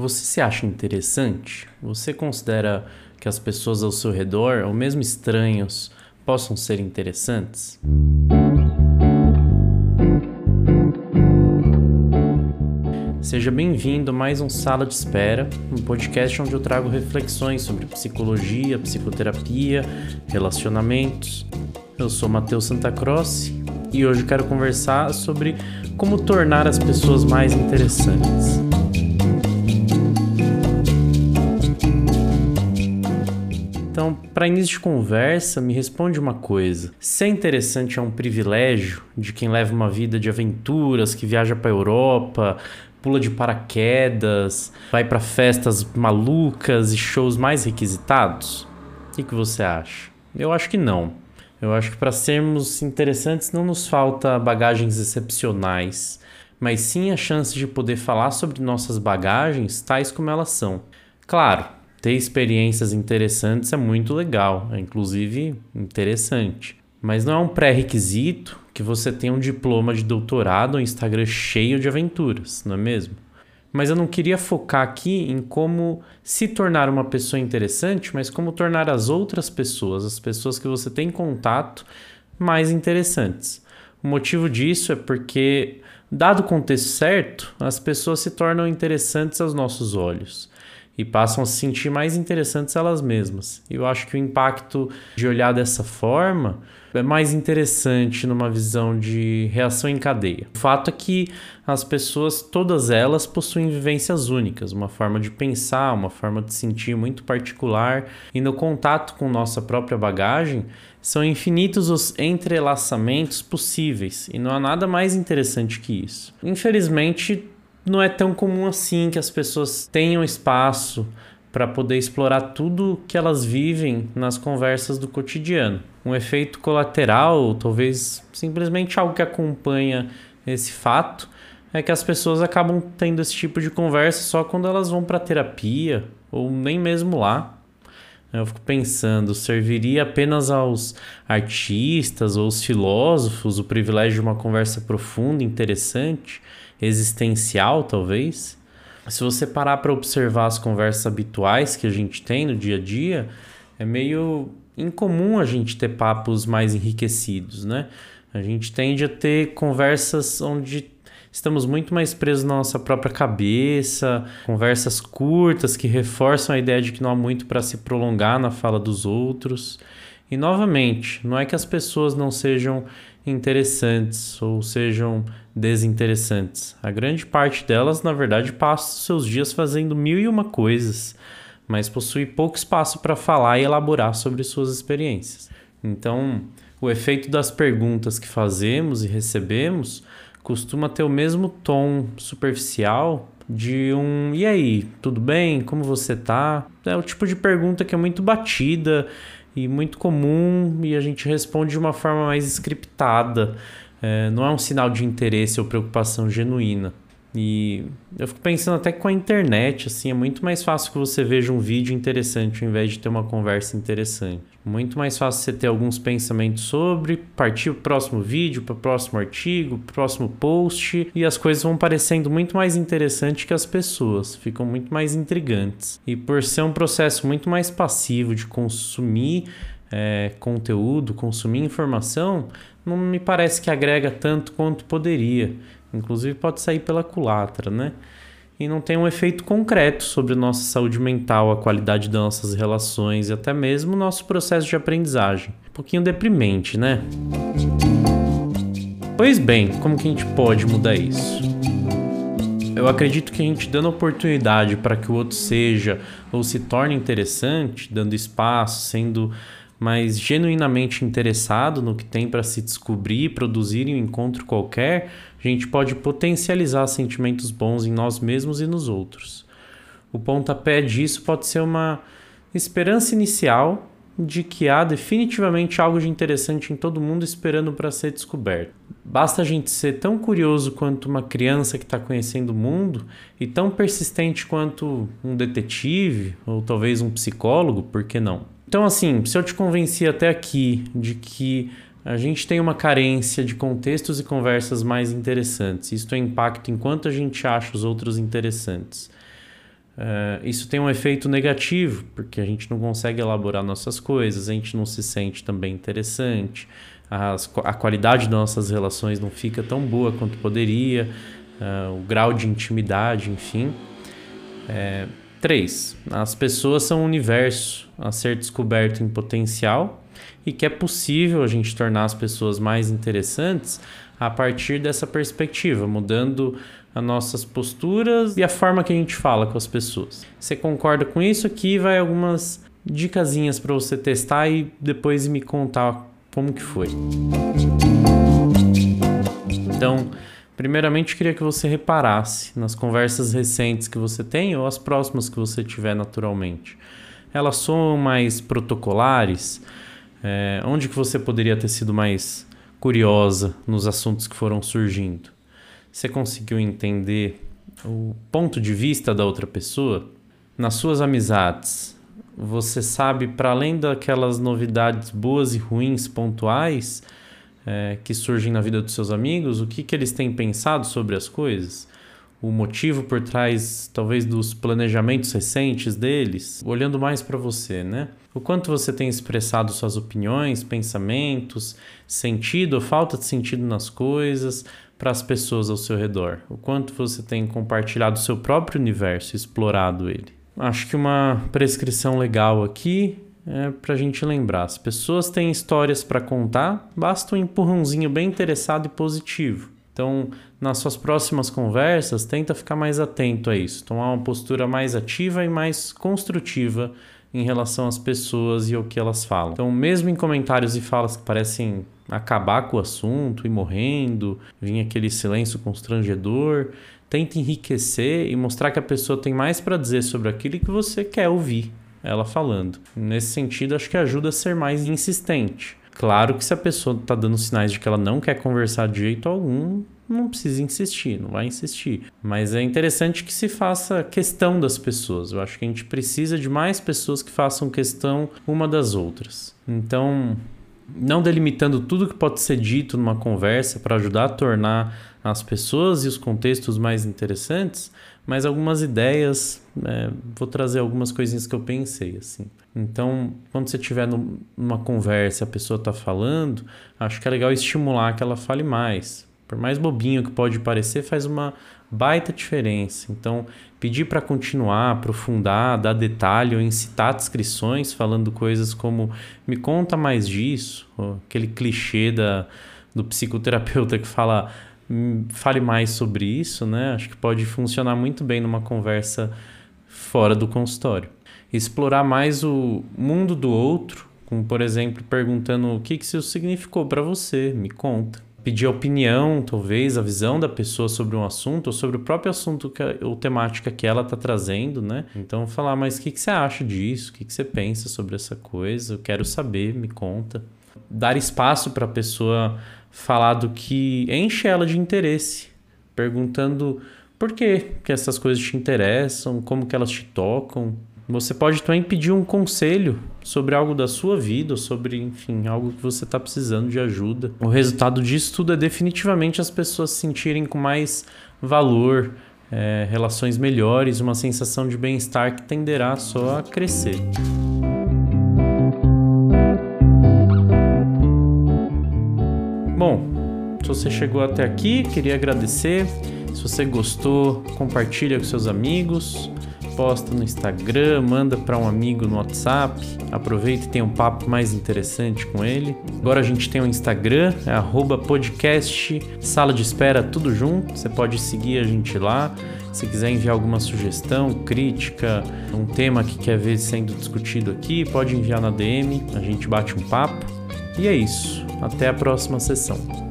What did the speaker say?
Você se acha interessante? Você considera que as pessoas ao seu redor, ou mesmo estranhos, possam ser interessantes? Seja bem-vindo a mais um Sala de Espera, um podcast onde eu trago reflexões sobre psicologia, psicoterapia, relacionamentos. Eu sou Matheus Santa Croce e hoje quero conversar sobre como tornar as pessoas mais interessantes. Então, para início de conversa, me responde uma coisa. Ser interessante é um privilégio de quem leva uma vida de aventuras, que viaja para Europa, pula de paraquedas, vai para festas malucas e shows mais requisitados? O que, que você acha? Eu acho que não. Eu acho que para sermos interessantes não nos falta bagagens excepcionais, mas sim a chance de poder falar sobre nossas bagagens tais como elas são. Claro, ter experiências interessantes é muito legal, é inclusive interessante. Mas não é um pré-requisito que você tenha um diploma de doutorado ou Instagram cheio de aventuras, não é mesmo? Mas eu não queria focar aqui em como se tornar uma pessoa interessante, mas como tornar as outras pessoas, as pessoas que você tem contato, mais interessantes. O motivo disso é porque, dado o contexto certo, as pessoas se tornam interessantes aos nossos olhos e passam a se sentir mais interessantes elas mesmas. Eu acho que o impacto de olhar dessa forma é mais interessante numa visão de reação em cadeia. O fato é que as pessoas, todas elas, possuem vivências únicas, uma forma de pensar, uma forma de sentir muito particular, e no contato com nossa própria bagagem, são infinitos os entrelaçamentos possíveis, e não há nada mais interessante que isso. Infelizmente, não é tão comum assim que as pessoas tenham espaço para poder explorar tudo que elas vivem nas conversas do cotidiano. Um efeito colateral, talvez simplesmente algo que acompanha esse fato, é que as pessoas acabam tendo esse tipo de conversa só quando elas vão para terapia ou nem mesmo lá. Eu fico pensando, serviria apenas aos artistas ou aos filósofos o privilégio de uma conversa profunda, interessante? Existencial, talvez. Se você parar para observar as conversas habituais que a gente tem no dia a dia, é meio incomum a gente ter papos mais enriquecidos, né? A gente tende a ter conversas onde estamos muito mais presos na nossa própria cabeça, conversas curtas que reforçam a ideia de que não há muito para se prolongar na fala dos outros. E novamente, não é que as pessoas não sejam interessantes ou sejam desinteressantes. A grande parte delas, na verdade, passa seus dias fazendo mil e uma coisas, mas possui pouco espaço para falar e elaborar sobre suas experiências. Então, o efeito das perguntas que fazemos e recebemos costuma ter o mesmo tom superficial de um e aí, tudo bem? Como você tá? É o tipo de pergunta que é muito batida e muito comum e a gente responde de uma forma mais scriptada. É, não é um sinal de interesse ou preocupação genuína. E eu fico pensando até que com a internet, assim, é muito mais fácil que você veja um vídeo interessante ao invés de ter uma conversa interessante. Muito mais fácil você ter alguns pensamentos sobre, partir para o próximo vídeo, para o próximo artigo, próximo post, e as coisas vão parecendo muito mais interessantes que as pessoas, ficam muito mais intrigantes. E por ser um processo muito mais passivo de consumir é, conteúdo, consumir informação, não me parece que agrega tanto quanto poderia. Inclusive pode sair pela culatra, né? E não tem um efeito concreto sobre nossa saúde mental, a qualidade das nossas relações e até mesmo nosso processo de aprendizagem. Um pouquinho deprimente, né? Pois bem, como que a gente pode mudar isso? Eu acredito que a gente dando oportunidade para que o outro seja ou se torne interessante, dando espaço, sendo mas genuinamente interessado no que tem para se descobrir, produzir em um encontro qualquer, a gente pode potencializar sentimentos bons em nós mesmos e nos outros. O pontapé disso pode ser uma esperança inicial de que há definitivamente algo de interessante em todo mundo esperando para ser descoberto. Basta a gente ser tão curioso quanto uma criança que está conhecendo o mundo e tão persistente quanto um detetive ou talvez um psicólogo, por que não? Então, assim, se eu te convenci até aqui de que a gente tem uma carência de contextos e conversas mais interessantes, isso tem impacto enquanto a gente acha os outros interessantes. Uh, isso tem um efeito negativo, porque a gente não consegue elaborar nossas coisas, a gente não se sente também interessante, as, a qualidade das nossas relações não fica tão boa quanto poderia, uh, o grau de intimidade, enfim. É, três, as pessoas são um universo a ser descoberto em potencial e que é possível a gente tornar as pessoas mais interessantes a partir dessa perspectiva, mudando as nossas posturas e a forma que a gente fala com as pessoas. Você concorda com isso? Aqui vai algumas dicasinhas para você testar e depois me contar como que foi. Então, primeiramente queria que você reparasse nas conversas recentes que você tem ou as próximas que você tiver naturalmente. Elas são mais protocolares? É, onde que você poderia ter sido mais curiosa nos assuntos que foram surgindo? Você conseguiu entender o ponto de vista da outra pessoa? Nas suas amizades, você sabe, para além daquelas novidades boas e ruins pontuais é, que surgem na vida dos seus amigos, o que, que eles têm pensado sobre as coisas? O motivo por trás, talvez, dos planejamentos recentes deles? Olhando mais para você, né? O quanto você tem expressado suas opiniões, pensamentos, sentido ou falta de sentido nas coisas, para as pessoas ao seu redor? O quanto você tem compartilhado o seu próprio universo, explorado ele? Acho que uma prescrição legal aqui é para a gente lembrar: as pessoas têm histórias para contar, basta um empurrãozinho bem interessado e positivo. Então, nas suas próximas conversas, tenta ficar mais atento a isso, tomar uma postura mais ativa e mais construtiva em relação às pessoas e ao que elas falam. Então, mesmo em comentários e falas que parecem acabar com o assunto e morrendo, vir aquele silêncio constrangedor. Tenta enriquecer e mostrar que a pessoa tem mais para dizer sobre aquilo que você quer ouvir ela falando. Nesse sentido, acho que ajuda a ser mais insistente. Claro que se a pessoa está dando sinais de que ela não quer conversar de jeito algum, não precisa insistir, não vai insistir. Mas é interessante que se faça questão das pessoas. Eu acho que a gente precisa de mais pessoas que façam questão uma das outras. Então, não delimitando tudo que pode ser dito numa conversa para ajudar a tornar as pessoas e os contextos mais interessantes, mas algumas ideias, é, vou trazer algumas coisinhas que eu pensei assim. Então, quando você estiver numa conversa a pessoa está falando, acho que é legal estimular que ela fale mais. Por mais bobinho que pode parecer, faz uma baita diferença. Então, pedir para continuar, aprofundar, dar detalhe ou incitar descrições falando coisas como me conta mais disso, aquele clichê da, do psicoterapeuta que fala hum, fale mais sobre isso, né? Acho que pode funcionar muito bem numa conversa fora do consultório. Explorar mais o mundo do outro, como por exemplo perguntando o que, que isso significou para você, me conta pedir a opinião, talvez, a visão da pessoa sobre um assunto ou sobre o próprio assunto que, ou temática que ela está trazendo, né? Então, falar, mas o que, que você acha disso? O que, que você pensa sobre essa coisa? Eu quero saber, me conta. Dar espaço para a pessoa falar do que enche ela de interesse, perguntando por que, que essas coisas te interessam, como que elas te tocam, você pode também pedir um conselho sobre algo da sua vida, sobre, enfim, algo que você está precisando de ajuda. O resultado disso tudo é definitivamente as pessoas se sentirem com mais valor, é, relações melhores, uma sensação de bem-estar que tenderá só a crescer. Bom, se você chegou até aqui, queria agradecer. Se você gostou, compartilha com seus amigos posta no Instagram, manda para um amigo no WhatsApp, aproveita e tem um papo mais interessante com ele. Agora a gente tem um Instagram, é podcast Sala de Espera, tudo junto. Você pode seguir a gente lá. Se quiser enviar alguma sugestão, crítica, um tema que quer ver sendo discutido aqui, pode enviar na DM, a gente bate um papo. E é isso. Até a próxima sessão.